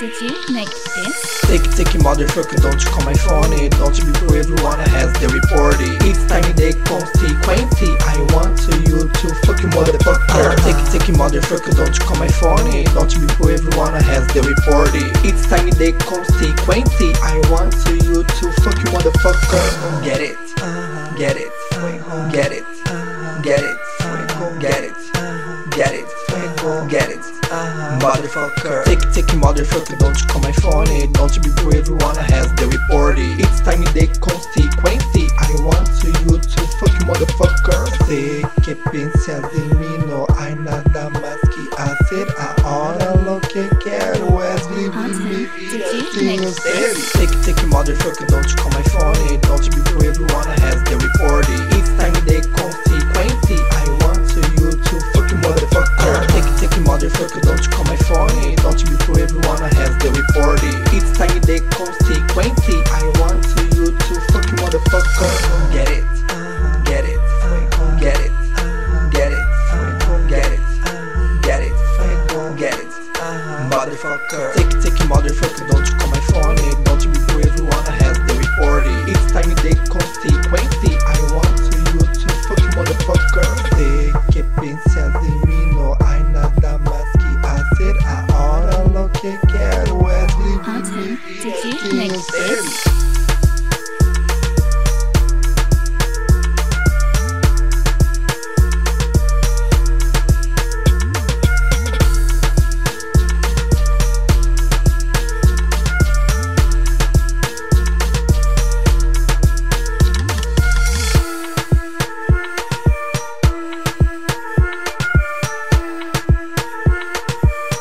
you make this? Take it, motherfucker, don't you call my phone Don't you be for everyone has the report it It's time they consequency I want to you to fuck you motherfucker. Take it, motherfucker, don't you call my phone Don't you be for everyone has the report it It's time they consequency I want to you to fuck you motherfucker. Get it, get it, get it, get it, get it, get it, get it uh-huh. Motherfucker. Tick tick motherfucker Don't you call my phone Don't you be brave Wanna have the report It's time they consequence I want you to fuck motherfucker. Sé que piensas de mí No hay nada más que hacer Ahora lo que quiero es Tick tick motherfucker Don't you call my phone Don't you be brave Wanna have the report motherfucker. Take, take motherfucker, don't you call my phone Don't you be brave, you wanna have the reporting It's time they consequently I want you to fuck motherfucker. They que piensas de mí no hay nada más que hacer Ahora lo que quiero es vivir Atención,